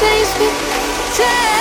Change me. Change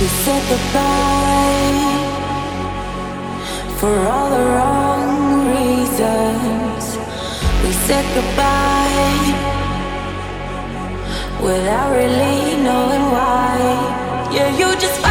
We said goodbye for all the wrong reasons. We said goodbye without really knowing why. Yeah, you just.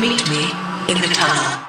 Meet me in the tunnel.